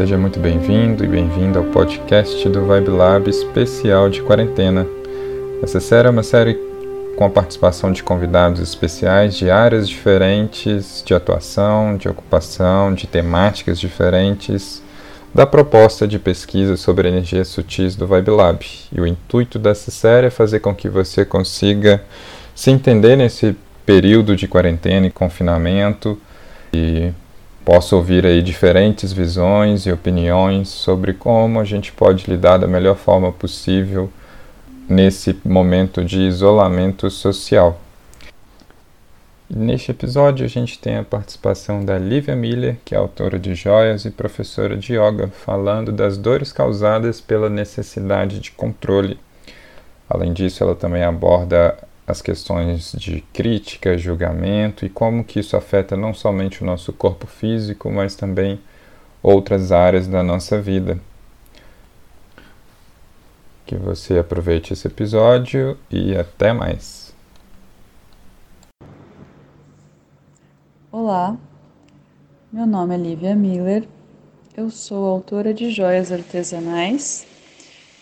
Seja muito bem-vindo e bem-vinda ao podcast do Vibe Lab especial de quarentena. Essa série é uma série com a participação de convidados especiais de áreas diferentes de atuação, de ocupação, de temáticas diferentes da proposta de pesquisa sobre energias sutis do Vibe Lab. E o intuito dessa série é fazer com que você consiga se entender nesse período de quarentena e confinamento e possa ouvir aí diferentes visões e opiniões sobre como a gente pode lidar da melhor forma possível nesse momento de isolamento social. neste episódio a gente tem a participação da Lívia Miller, que é autora de joias e professora de yoga, falando das dores causadas pela necessidade de controle. Além disso, ela também aborda as questões de crítica, julgamento e como que isso afeta não somente o nosso corpo físico, mas também outras áreas da nossa vida. Que você aproveite esse episódio e até mais. Olá, meu nome é Lívia Miller, eu sou autora de joias artesanais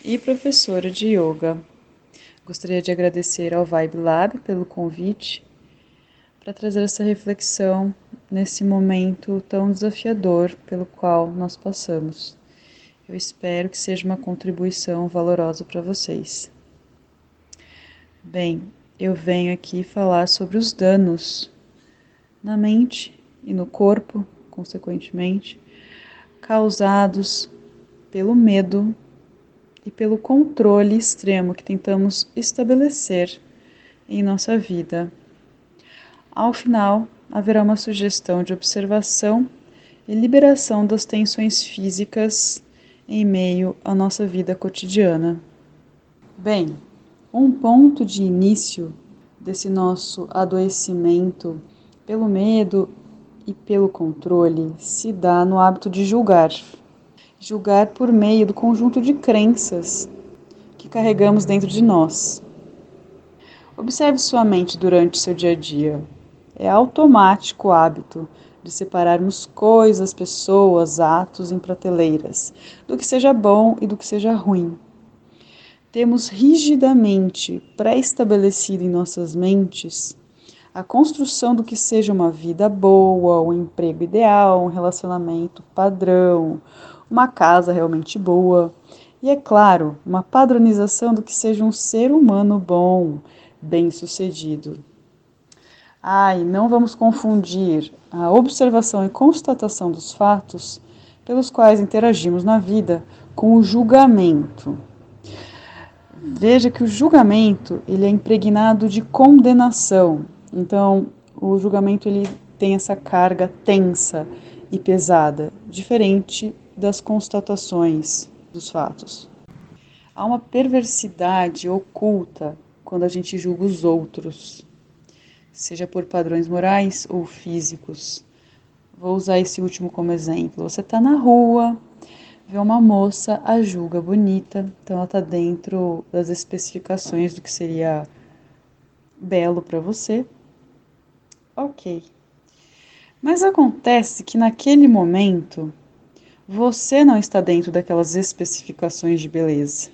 e professora de yoga. Gostaria de agradecer ao Vibe Lab pelo convite para trazer essa reflexão nesse momento tão desafiador pelo qual nós passamos. Eu espero que seja uma contribuição valorosa para vocês. Bem, eu venho aqui falar sobre os danos na mente e no corpo, consequentemente, causados pelo medo e pelo controle extremo que tentamos estabelecer em nossa vida. Ao final, haverá uma sugestão de observação e liberação das tensões físicas em meio à nossa vida cotidiana. Bem, um ponto de início desse nosso adoecimento pelo medo e pelo controle se dá no hábito de julgar julgar por meio do conjunto de crenças que carregamos dentro de nós. Observe sua mente durante seu dia a dia. É automático o hábito de separarmos coisas, pessoas, atos em prateleiras, do que seja bom e do que seja ruim. Temos rigidamente pré-estabelecido em nossas mentes a construção do que seja uma vida boa, um emprego ideal, um relacionamento padrão, uma casa realmente boa e, é claro, uma padronização do que seja um ser humano bom, bem-sucedido. E não vamos confundir a observação e constatação dos fatos pelos quais interagimos na vida com o julgamento. Veja que o julgamento ele é impregnado de condenação. Então, o julgamento ele tem essa carga tensa e pesada, diferente das constatações dos fatos. Há uma perversidade oculta quando a gente julga os outros, seja por padrões morais ou físicos. Vou usar esse último como exemplo. Você está na rua, vê uma moça, a julga bonita, então ela está dentro das especificações do que seria belo para você. Ok. Mas acontece que naquele momento você não está dentro daquelas especificações de beleza.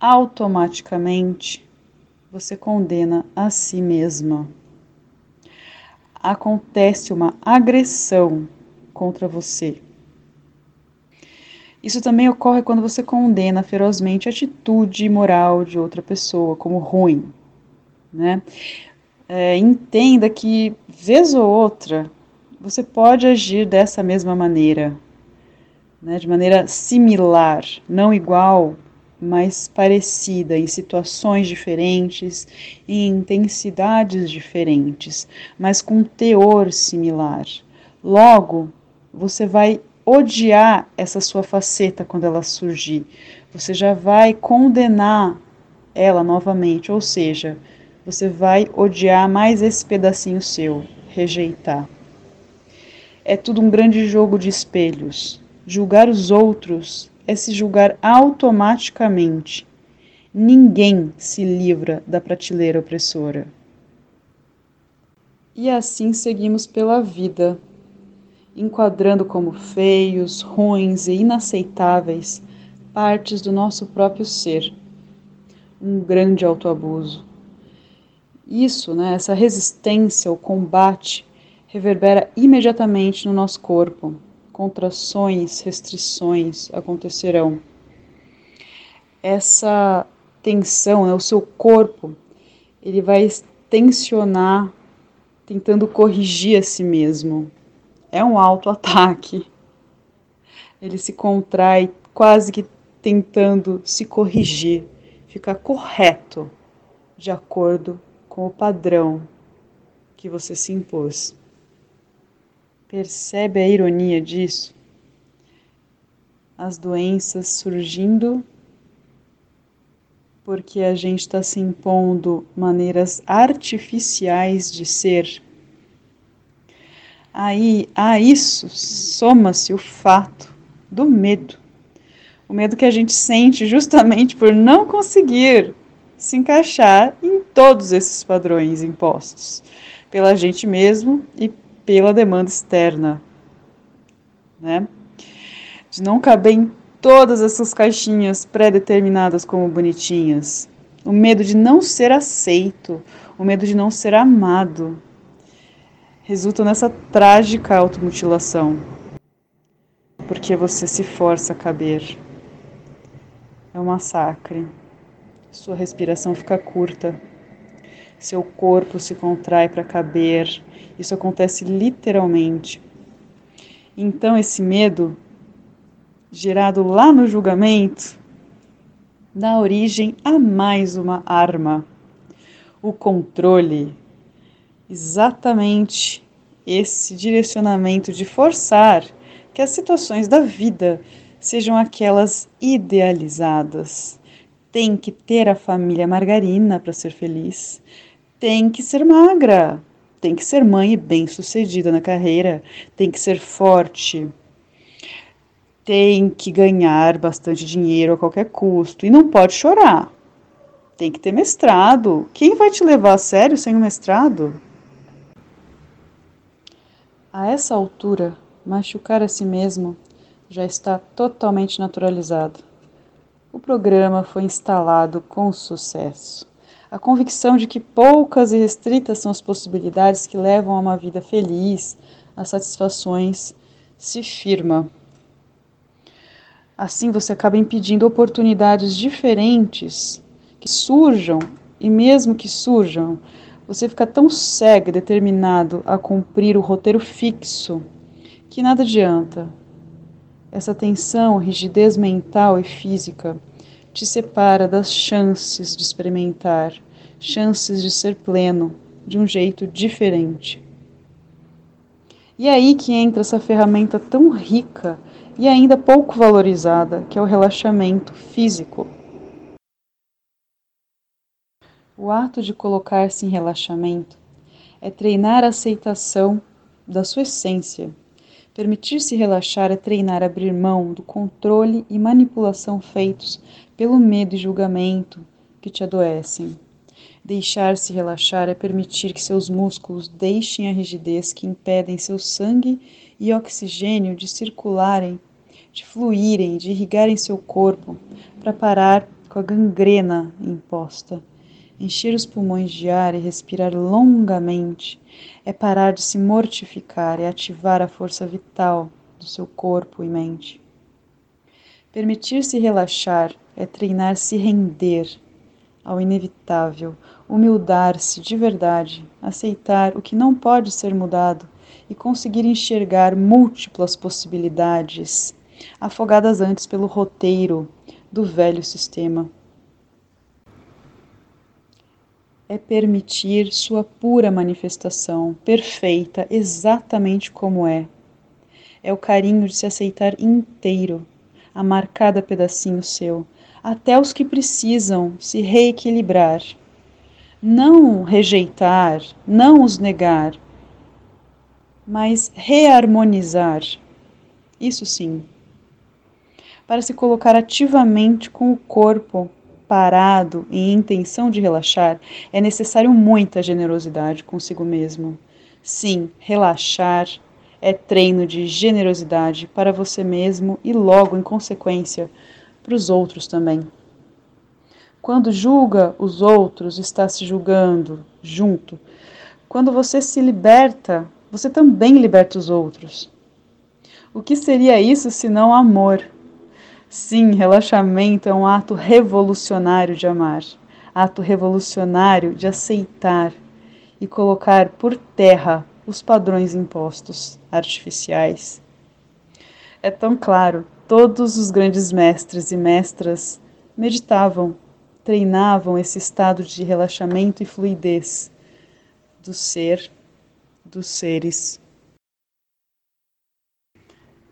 Automaticamente, você condena a si mesma. Acontece uma agressão contra você. Isso também ocorre quando você condena ferozmente a atitude moral de outra pessoa como ruim. Né? É, entenda que, vez ou outra, você pode agir dessa mesma maneira, né, de maneira similar, não igual, mas parecida, em situações diferentes, em intensidades diferentes, mas com teor similar. Logo, você vai odiar essa sua faceta quando ela surgir. Você já vai condenar ela novamente, ou seja, você vai odiar mais esse pedacinho seu, rejeitar. É tudo um grande jogo de espelhos. Julgar os outros é se julgar automaticamente. Ninguém se livra da prateleira opressora. E assim seguimos pela vida, enquadrando como feios, ruins e inaceitáveis partes do nosso próprio ser. Um grande autoabuso. Isso, né, essa resistência, o combate, reverbera imediatamente no nosso corpo. Contrações, restrições acontecerão. Essa tensão, né, o seu corpo, ele vai tensionar, tentando corrigir a si mesmo. É um autoataque. Ele se contrai, quase que tentando se corrigir, ficar correto, de acordo com o padrão que você se impôs. Percebe a ironia disso? As doenças surgindo porque a gente está se impondo maneiras artificiais de ser. Aí a isso soma-se o fato do medo. O medo que a gente sente justamente por não conseguir se encaixar em todos esses padrões impostos pela gente mesmo e pela demanda externa, né? De não caber em todas essas caixinhas pré-determinadas como bonitinhas. O medo de não ser aceito, o medo de não ser amado, resulta nessa trágica automutilação. Porque você se força a caber. É um massacre. Sua respiração fica curta. Seu corpo se contrai para caber. Isso acontece literalmente. Então, esse medo gerado lá no julgamento, dá origem a mais uma arma: o controle. Exatamente esse direcionamento de forçar que as situações da vida sejam aquelas idealizadas. Tem que ter a família margarina para ser feliz. Tem que ser magra. Tem que ser mãe e bem-sucedida na carreira. Tem que ser forte tem que ganhar bastante dinheiro a qualquer custo e não pode chorar. Tem que ter mestrado. Quem vai te levar a sério sem um mestrado? A essa altura, machucar a si mesmo já está totalmente naturalizado. O programa foi instalado com sucesso. A convicção de que poucas e restritas são as possibilidades que levam a uma vida feliz, a satisfações, se firma. Assim você acaba impedindo oportunidades diferentes que surjam, e mesmo que surjam, você fica tão cego e determinado a cumprir o roteiro fixo que nada adianta. Essa tensão, rigidez mental e física te separa das chances de experimentar, chances de ser pleno de um jeito diferente. E é aí que entra essa ferramenta tão rica e ainda pouco valorizada, que é o relaxamento físico. O ato de colocar-se em relaxamento é treinar a aceitação da sua essência. Permitir-se relaxar é treinar abrir mão do controle e manipulação feitos pelo medo e julgamento que te adoecem. Deixar-se relaxar é permitir que seus músculos deixem a rigidez que impedem seu sangue e oxigênio de circularem, de fluírem, de irrigarem seu corpo, para parar com a gangrena imposta. Encher os pulmões de ar e respirar longamente é parar de se mortificar e ativar a força vital do seu corpo e mente. Permitir-se relaxar é treinar se render ao inevitável, humildar-se de verdade, aceitar o que não pode ser mudado e conseguir enxergar múltiplas possibilidades, afogadas antes pelo roteiro do velho sistema. É permitir sua pura manifestação, perfeita, exatamente como é. É o carinho de se aceitar inteiro, amar cada pedacinho seu, até os que precisam se reequilibrar. Não rejeitar, não os negar, mas reharmonizar. Isso sim. Para se colocar ativamente com o corpo parado em intenção de relaxar, é necessário muita generosidade consigo mesmo. Sim, relaxar é treino de generosidade para você mesmo e logo, em consequência, para os outros também. Quando julga os outros, está se julgando junto. Quando você se liberta, você também liberta os outros. O que seria isso se não amor? Sim, relaxamento é um ato revolucionário de amar, ato revolucionário de aceitar e colocar por terra os padrões impostos artificiais. É tão claro, todos os grandes mestres e mestras meditavam treinavam esse estado de relaxamento e fluidez do ser, dos seres.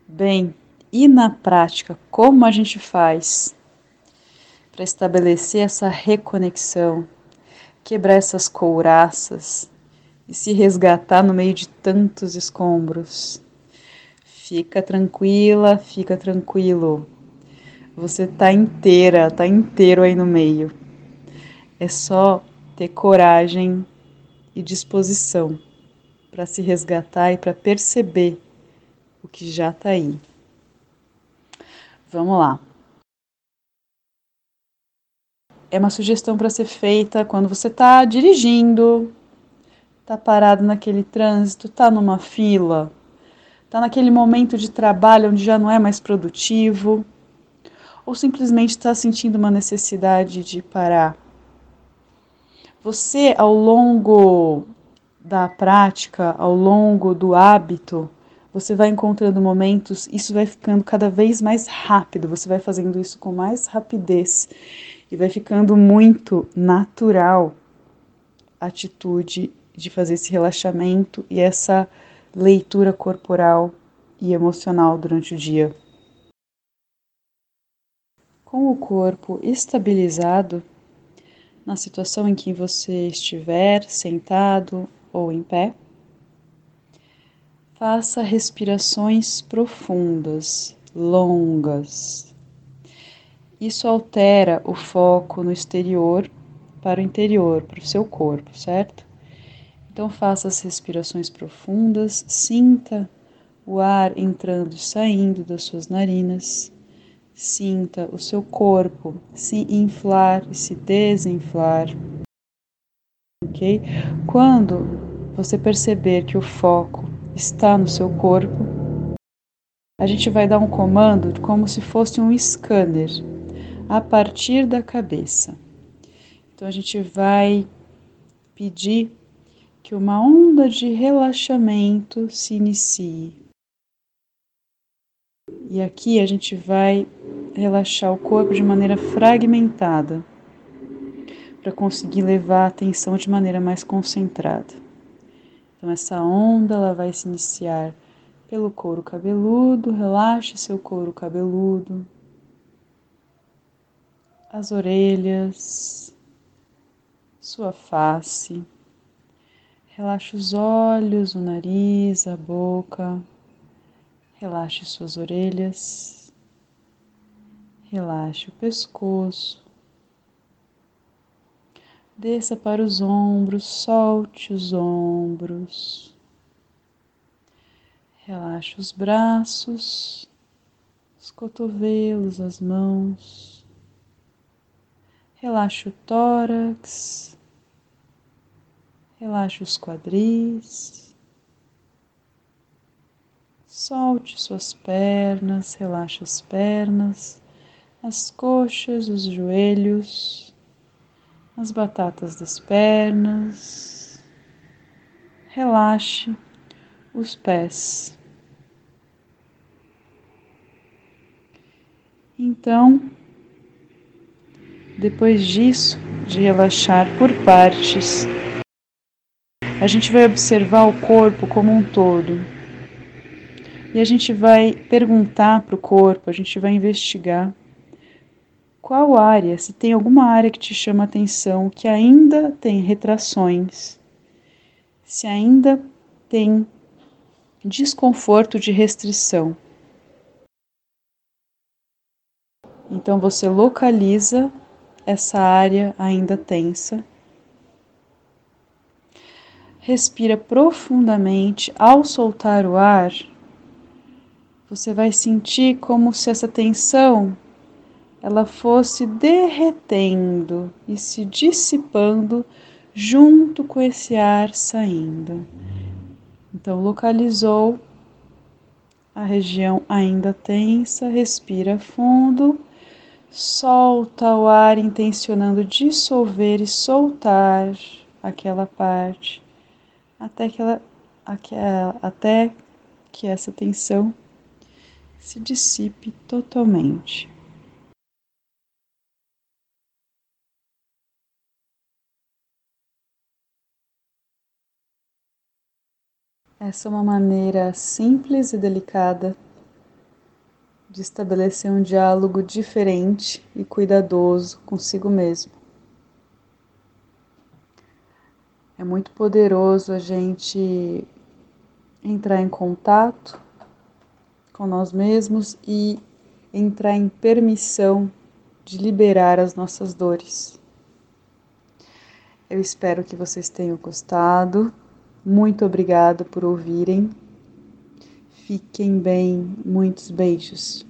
Bem, e na prática, como a gente faz para estabelecer essa reconexão, quebrar essas couraças e se resgatar no meio de tantos escombros? Fica tranquila, fica tranquilo. Você tá inteira, tá inteiro aí no meio. É só ter coragem e disposição para se resgatar e para perceber o que já tá aí. Vamos lá. É uma sugestão para ser feita quando você está dirigindo, está parado naquele trânsito, está numa fila, está naquele momento de trabalho onde já não é mais produtivo ou simplesmente está sentindo uma necessidade de parar. Você, ao longo da prática, ao longo do hábito, você vai encontrando momentos, isso vai ficando cada vez mais rápido, você vai fazendo isso com mais rapidez e vai ficando muito natural a atitude de fazer esse relaxamento e essa leitura corporal e emocional durante o dia. Com o corpo estabilizado, na situação em que você estiver sentado ou em pé, faça respirações profundas, longas. Isso altera o foco no exterior para o interior, para o seu corpo, certo? Então faça as respirações profundas, sinta o ar entrando e saindo das suas narinas Sinta o seu corpo se inflar e se desinflar. Ok? Quando você perceber que o foco está no seu corpo, a gente vai dar um comando como se fosse um scanner a partir da cabeça. Então a gente vai pedir que uma onda de relaxamento se inicie. E aqui a gente vai relaxar o corpo de maneira fragmentada, para conseguir levar a atenção de maneira mais concentrada. Então essa onda ela vai se iniciar pelo couro cabeludo, relaxe seu couro cabeludo, as orelhas, sua face. Relaxe os olhos, o nariz, a boca. Relaxe suas orelhas. Relaxe o pescoço. Desça para os ombros, solte os ombros. Relaxe os braços, os cotovelos, as mãos. Relaxe o tórax. Relaxe os quadris. Solte suas pernas, relaxe as pernas as coxas, os joelhos, as batatas das pernas. Relaxe os pés. Então, depois disso, de relaxar por partes, a gente vai observar o corpo como um todo. E a gente vai perguntar para o corpo, a gente vai investigar qual área, se tem alguma área que te chama atenção, que ainda tem retrações, se ainda tem desconforto de restrição. Então você localiza essa área ainda tensa. respira profundamente, ao soltar o ar, você vai sentir como se essa tensão ela fosse derretendo e se dissipando junto com esse ar saindo. Então, localizou a região ainda tensa, respira fundo, solta o ar, intencionando dissolver e soltar aquela parte até que, ela, até que essa tensão se dissipe totalmente. Essa é uma maneira simples e delicada de estabelecer um diálogo diferente e cuidadoso consigo mesmo. É muito poderoso a gente entrar em contato com nós mesmos e entrar em permissão de liberar as nossas dores. Eu espero que vocês tenham gostado. Muito obrigado por ouvirem. Fiquem bem. Muitos beijos.